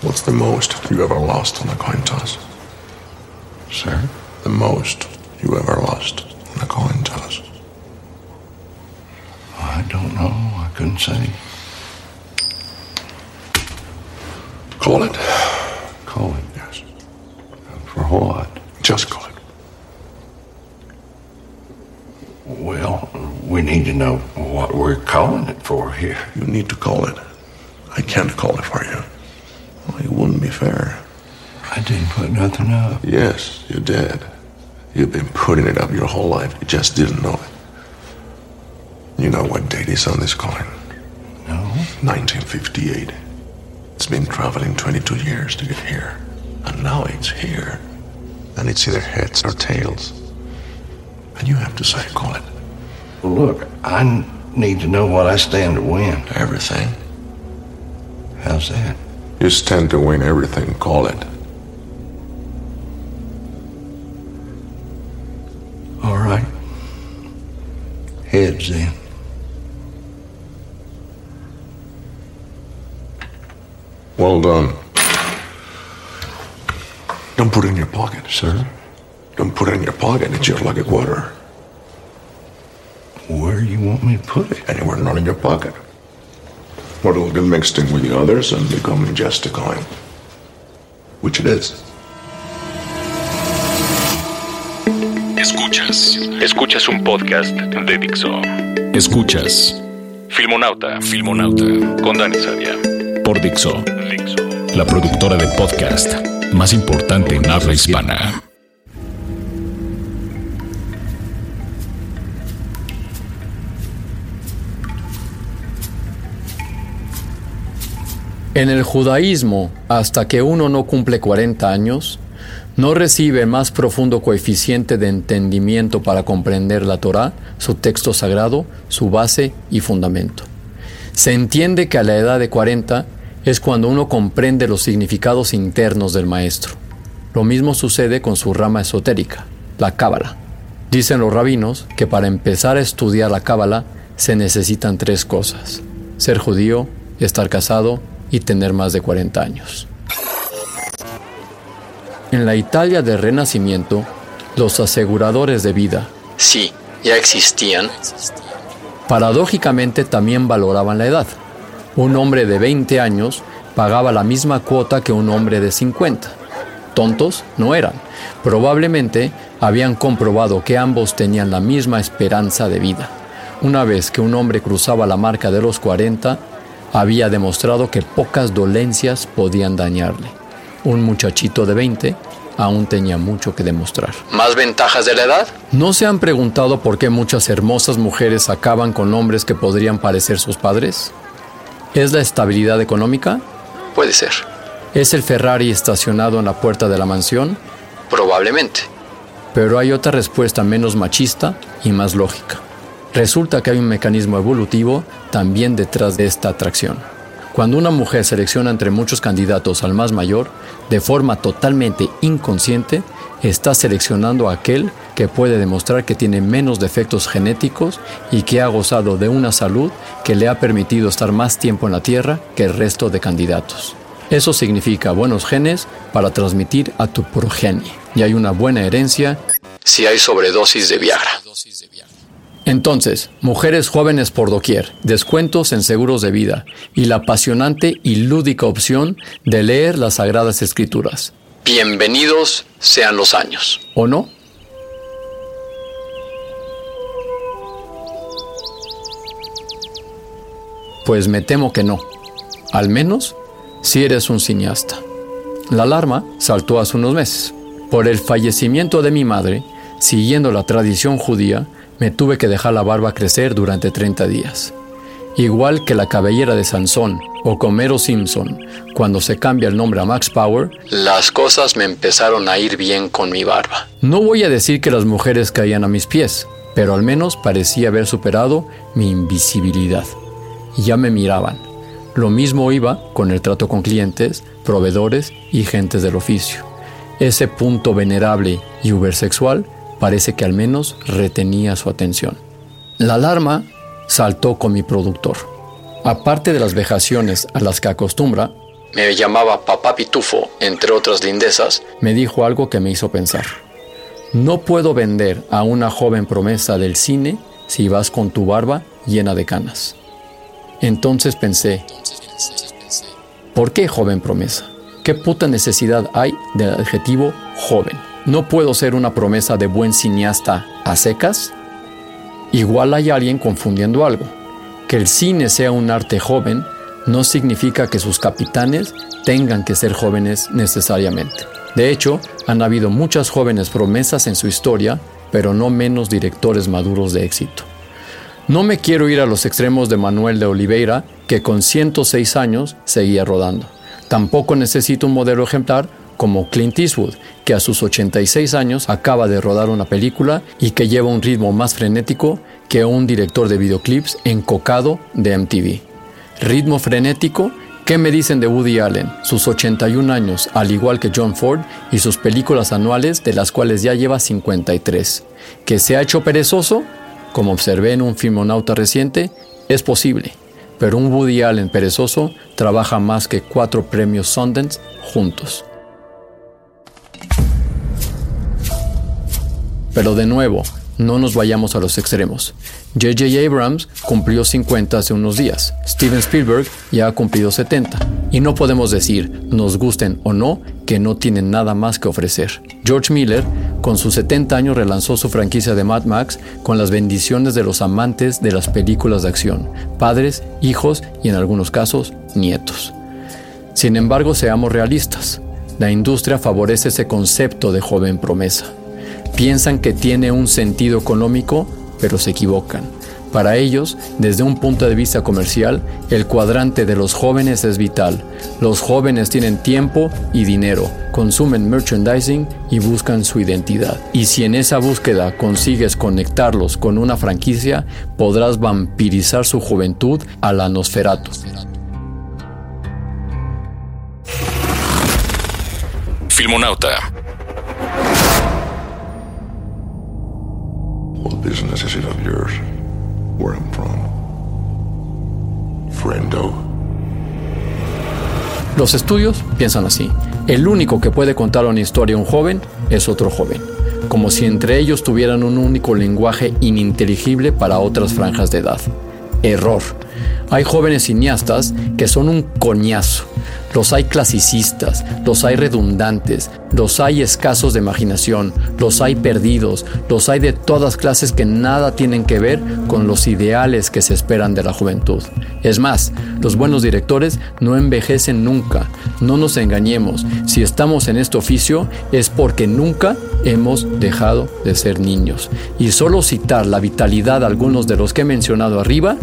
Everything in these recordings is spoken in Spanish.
What's the most you ever lost on a coin toss? Sir? The most you ever lost on a coin toss? I don't know. I couldn't say. Call it. Call it. Yes. For what? Just call it. Well, we need to know what we're calling it for here. You need to call it. I can't call it for you. Well, it wouldn't be fair. I didn't put nothing up. Yes, you did. You've been putting it up your whole life. You just didn't know it. You know what date is on this coin? No? 1958. It's been traveling 22 years to get here. And now it's here. And it's either heads or tails. And you have to say, call it. Look, I need to know what I stand to win. Everything. How's that? You stand to win everything, call it. All right. Heads then. Well done. Don't put it in your pocket. Sir? Don't put it in your pocket. It's just like a quarter. Where do you want me to put it? Anywhere not in your pocket. Or it'll get mixed in with the others and become just a coin. Which it is. Escuchas. Escuchas un podcast de Dixo. Escuchas. Filmonauta. Filmonauta. Con Dani Sadia. Por Dixo. Dixo. La productora de podcast más importante en habla hispana. En el judaísmo, hasta que uno no cumple 40 años, no recibe más profundo coeficiente de entendimiento para comprender la Torá, su texto sagrado, su base y fundamento. Se entiende que a la edad de 40 es cuando uno comprende los significados internos del maestro. Lo mismo sucede con su rama esotérica, la Cábala. Dicen los rabinos que para empezar a estudiar la Cábala se necesitan tres cosas: ser judío, estar casado y tener más de 40 años. En la Italia del Renacimiento, los aseguradores de vida, sí, ya existían, paradójicamente también valoraban la edad. Un hombre de 20 años pagaba la misma cuota que un hombre de 50. Tontos no eran. Probablemente habían comprobado que ambos tenían la misma esperanza de vida. Una vez que un hombre cruzaba la marca de los 40, había demostrado que pocas dolencias podían dañarle. Un muchachito de 20 aún tenía mucho que demostrar. ¿Más ventajas de la edad? ¿No se han preguntado por qué muchas hermosas mujeres acaban con hombres que podrían parecer sus padres? ¿Es la estabilidad económica? Puede ser. ¿Es el Ferrari estacionado en la puerta de la mansión? Probablemente. Pero hay otra respuesta menos machista y más lógica. Resulta que hay un mecanismo evolutivo también detrás de esta atracción. Cuando una mujer selecciona entre muchos candidatos al más mayor, de forma totalmente inconsciente, está seleccionando a aquel que puede demostrar que tiene menos defectos genéticos y que ha gozado de una salud que le ha permitido estar más tiempo en la Tierra que el resto de candidatos. Eso significa buenos genes para transmitir a tu progenie. Y hay una buena herencia si hay sobredosis de Viagra. Entonces, mujeres jóvenes por doquier, descuentos en seguros de vida y la apasionante y lúdica opción de leer las Sagradas Escrituras. Bienvenidos sean los años, ¿o no? Pues me temo que no. Al menos si eres un cineasta. La alarma saltó hace unos meses. Por el fallecimiento de mi madre, siguiendo la tradición judía, me tuve que dejar la barba crecer durante 30 días. Igual que la cabellera de Sansón o Comero Simpson, cuando se cambia el nombre a Max Power, las cosas me empezaron a ir bien con mi barba. No voy a decir que las mujeres caían a mis pies, pero al menos parecía haber superado mi invisibilidad. Ya me miraban. Lo mismo iba con el trato con clientes, proveedores y gentes del oficio. Ese punto venerable y ubersexual parece que al menos retenía su atención. La alarma saltó con mi productor. Aparte de las vejaciones a las que acostumbra, me llamaba papá pitufo, entre otras lindezas, me dijo algo que me hizo pensar. No puedo vender a una joven promesa del cine si vas con tu barba llena de canas. Entonces pensé, ¿por qué joven promesa? ¿Qué puta necesidad hay del adjetivo joven? ¿No puedo ser una promesa de buen cineasta a secas? Igual hay alguien confundiendo algo. Que el cine sea un arte joven no significa que sus capitanes tengan que ser jóvenes necesariamente. De hecho, han habido muchas jóvenes promesas en su historia, pero no menos directores maduros de éxito. No me quiero ir a los extremos de Manuel de Oliveira, que con 106 años seguía rodando. Tampoco necesito un modelo ejemplar como Clint Eastwood, que a sus 86 años acaba de rodar una película y que lleva un ritmo más frenético que un director de videoclips encocado de MTV. Ritmo frenético, ¿qué me dicen de Woody Allen? Sus 81 años, al igual que John Ford, y sus películas anuales, de las cuales ya lleva 53. ¿Que se ha hecho perezoso? Como observé en un filmonauta reciente, es posible, pero un Woody Allen perezoso trabaja más que cuatro premios Sundance juntos. Pero de nuevo, no nos vayamos a los extremos. J.J. Abrams cumplió 50 hace unos días. Steven Spielberg ya ha cumplido 70. Y no podemos decir, nos gusten o no, que no tienen nada más que ofrecer. George Miller, con sus 70 años, relanzó su franquicia de Mad Max con las bendiciones de los amantes de las películas de acción, padres, hijos y en algunos casos, nietos. Sin embargo, seamos realistas. La industria favorece ese concepto de joven promesa. Piensan que tiene un sentido económico, pero se equivocan. Para ellos, desde un punto de vista comercial, el cuadrante de los jóvenes es vital. Los jóvenes tienen tiempo y dinero, consumen merchandising y buscan su identidad. Y si en esa búsqueda consigues conectarlos con una franquicia, podrás vampirizar su juventud a la. Filmonauta business is of yours? Where I'm from. Friendo. Los estudios piensan así. El único que puede contar una historia a un joven es otro joven, como si entre ellos tuvieran un único lenguaje ininteligible para otras franjas de edad. Error. Hay jóvenes cineastas que son un coñazo, los hay clasicistas, los hay redundantes, los hay escasos de imaginación, los hay perdidos, los hay de todas clases que nada tienen que ver con los ideales que se esperan de la juventud. Es más, los buenos directores no envejecen nunca. No nos engañemos, si estamos en este oficio es porque nunca hemos dejado de ser niños. Y solo citar la vitalidad de algunos de los que he mencionado arriba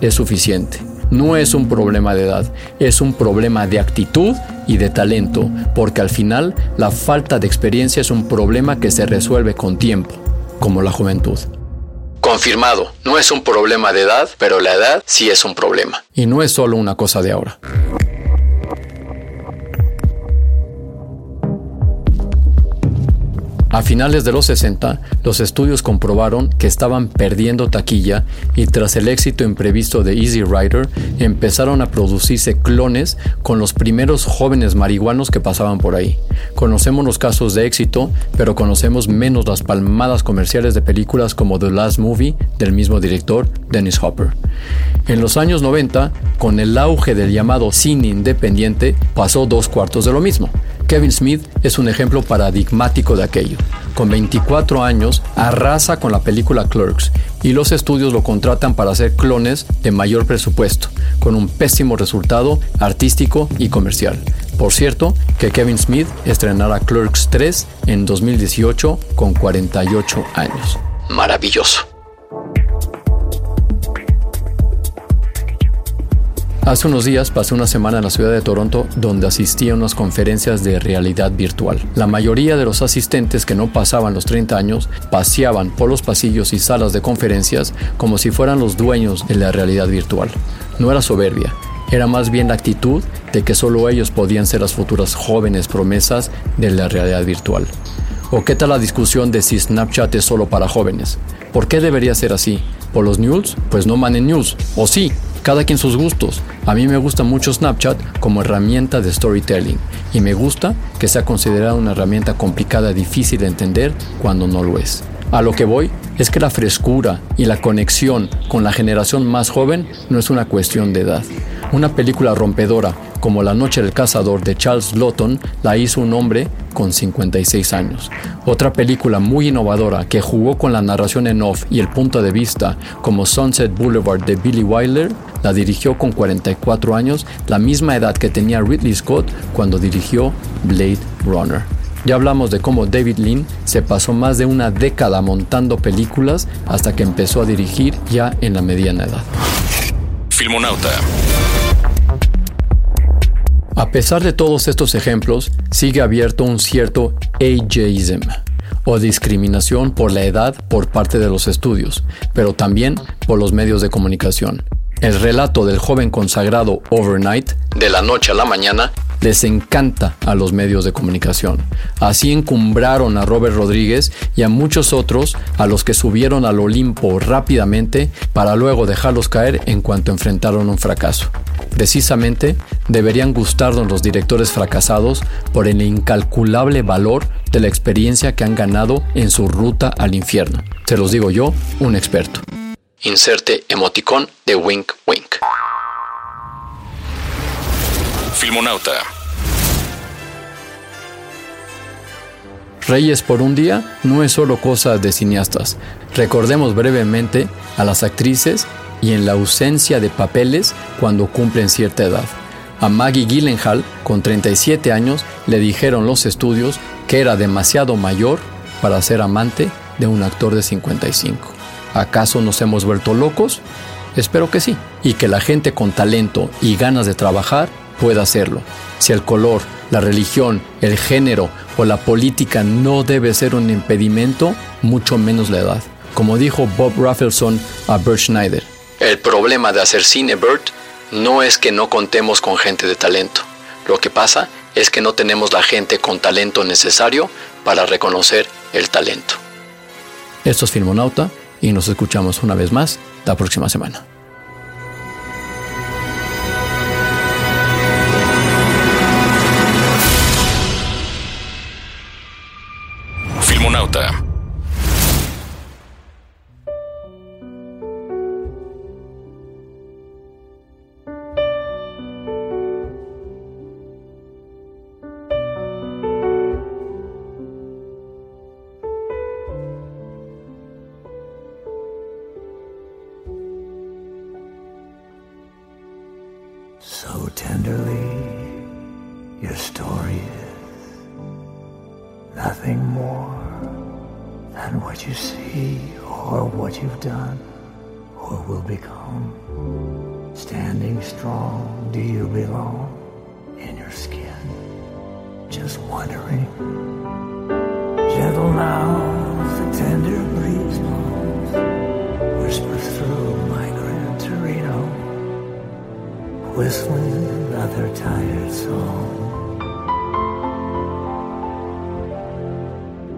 es suficiente no es un problema de edad, es un problema de actitud y de talento, porque al final la falta de experiencia es un problema que se resuelve con tiempo, como la juventud. Confirmado, no es un problema de edad, pero la edad sí es un problema. Y no es solo una cosa de ahora. A finales de los 60, los estudios comprobaron que estaban perdiendo taquilla y tras el éxito imprevisto de Easy Rider, empezaron a producirse clones con los primeros jóvenes marihuanos que pasaban por ahí. Conocemos los casos de éxito, pero conocemos menos las palmadas comerciales de películas como The Last Movie del mismo director, Dennis Hopper. En los años 90, con el auge del llamado cine independiente, pasó dos cuartos de lo mismo. Kevin Smith es un ejemplo paradigmático de aquello. Con 24 años, arrasa con la película Clerks y los estudios lo contratan para hacer clones de mayor presupuesto, con un pésimo resultado artístico y comercial. Por cierto, que Kevin Smith estrenará Clerks 3 en 2018 con 48 años. Maravilloso. Hace unos días pasé una semana en la ciudad de Toronto donde asistí a unas conferencias de realidad virtual. La mayoría de los asistentes que no pasaban los 30 años paseaban por los pasillos y salas de conferencias como si fueran los dueños de la realidad virtual. No era soberbia, era más bien la actitud de que solo ellos podían ser las futuras jóvenes promesas de la realidad virtual. ¿O qué tal la discusión de si Snapchat es solo para jóvenes? ¿Por qué debería ser así? ¿Por los news? Pues no manen news. ¿O sí? Cada quien sus gustos. A mí me gusta mucho Snapchat como herramienta de storytelling y me gusta que sea considerada una herramienta complicada, difícil de entender cuando no lo es. A lo que voy es que la frescura y la conexión con la generación más joven no es una cuestión de edad. Una película rompedora como La Noche del Cazador de Charles Lawton la hizo un hombre con 56 años. Otra película muy innovadora que jugó con la narración en off y el punto de vista como Sunset Boulevard de Billy Wilder la dirigió con 44 años, la misma edad que tenía Ridley Scott cuando dirigió Blade Runner. Ya hablamos de cómo David Lean se pasó más de una década montando películas hasta que empezó a dirigir ya en la mediana edad. Filmonauta. A pesar de todos estos ejemplos, sigue abierto un cierto ageism o discriminación por la edad por parte de los estudios, pero también por los medios de comunicación. El relato del joven consagrado Overnight, de la noche a la mañana, les encanta a los medios de comunicación. Así encumbraron a Robert Rodríguez y a muchos otros a los que subieron al Olimpo rápidamente para luego dejarlos caer en cuanto enfrentaron un fracaso. Precisamente deberían gustarnos los directores fracasados por el incalculable valor de la experiencia que han ganado en su ruta al infierno. Se los digo yo, un experto. Inserte emoticón de wink wink. Filmonauta. Reyes por un día no es solo cosa de cineastas. Recordemos brevemente a las actrices y en la ausencia de papeles cuando cumplen cierta edad. A Maggie Gyllenhaal, con 37 años, le dijeron los estudios que era demasiado mayor para ser amante de un actor de 55. ¿Acaso nos hemos vuelto locos? Espero que sí. Y que la gente con talento y ganas de trabajar pueda hacerlo. Si el color, la religión, el género o la política no debe ser un impedimento, mucho menos la edad. Como dijo Bob Rafelson a Bert Schneider, el problema de hacer cine, no es que no contemos con gente de talento. Lo que pasa es que no tenemos la gente con talento necesario para reconocer el talento. Esto es Filmonauta y nos escuchamos una vez más la próxima semana. Or what you've done or will become. Standing strong, do you belong in your skin? Just wondering. Gentle now, the tender breeze blows, whispers through my grand Torino whistling another tired song.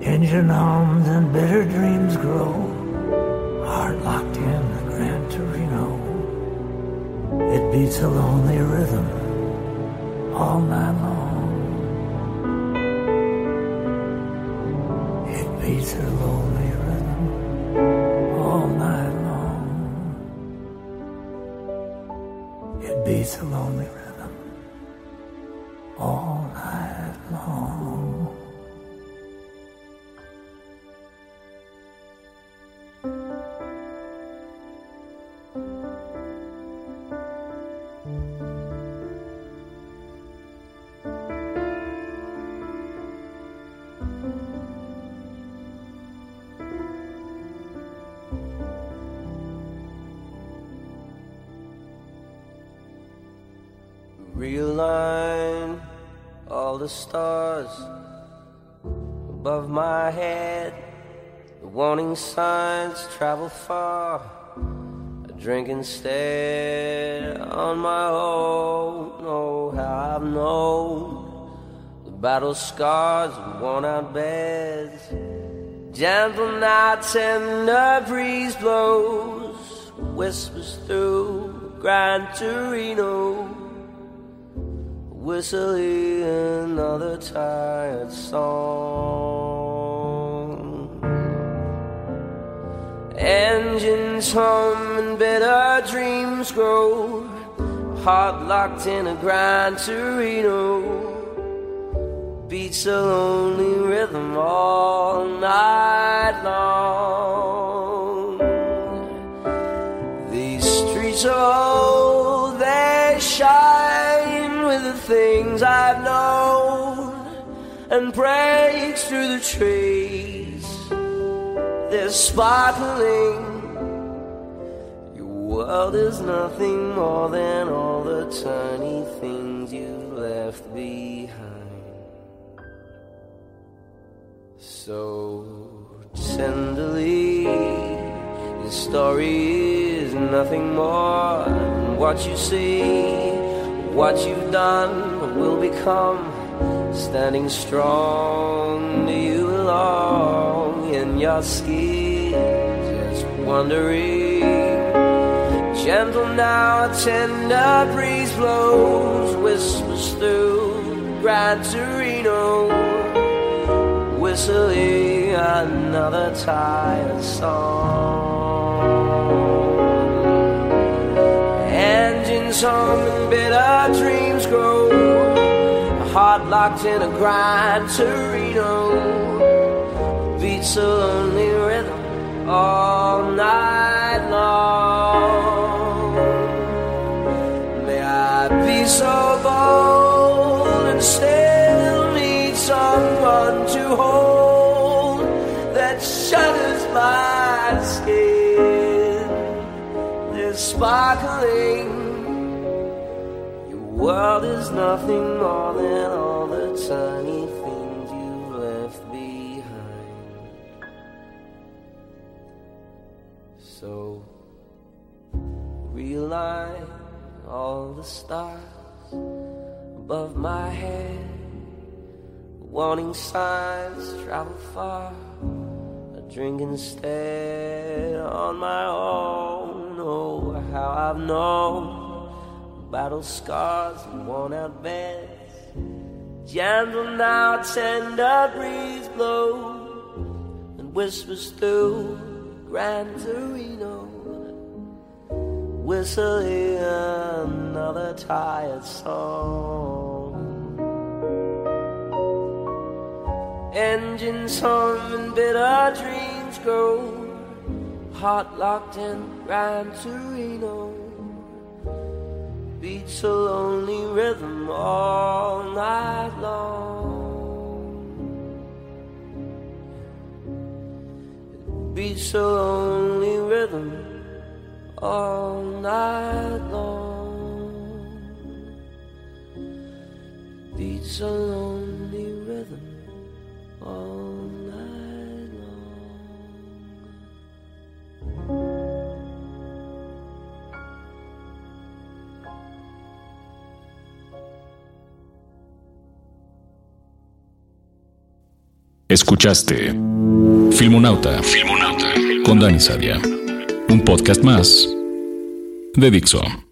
Engine hums and bitter dreams grow, beats a lonely rhythm all night long. Realign all the stars above my head. The warning signs travel far. I drink instead on my own. Oh, how I've known the battle scars and worn out beds. Gentle nights and the breeze blows, whispers through Gran Torino whistling another tired song. Engines hum and bitter dreams grow, heart locked in a Gran Torino. Beats a lonely rhythm all night long. These streets are breaks through the trees. They're sparkling. Your world is nothing more than all the tiny things you left behind. So tenderly, this story is nothing more than what you see, what you've done, will become. Standing strong, you belong in your skin? Just wondering. Gentle now, a tender breeze blows, whispers through Gran Torino whistling another tired song. Engines hum and bitter dreams grow. Heart locked in a Gran Torino beats a lonely rhythm all night long. May I be so bold and still need someone to hold that shudders my skin. They're sparkling. World is nothing more than all the tiny things you left behind. So realign all the stars above my head. Warning signs travel far. I drink instead on my own. Oh, how I've known battle scars and worn out beds. Gentle now, tender breeze blows and whispers through Gran Torino. Whistling another tired song. Engines hum and bitter dreams grow. Heart locked in Gran Torino. Beats a lonely rhythm all night long. Beats a lonely rhythm all night long. Beats a lonely rhythm all Escuchaste Filmonauta, Filmonauta con Dani Sadia. Un podcast más de Dixo.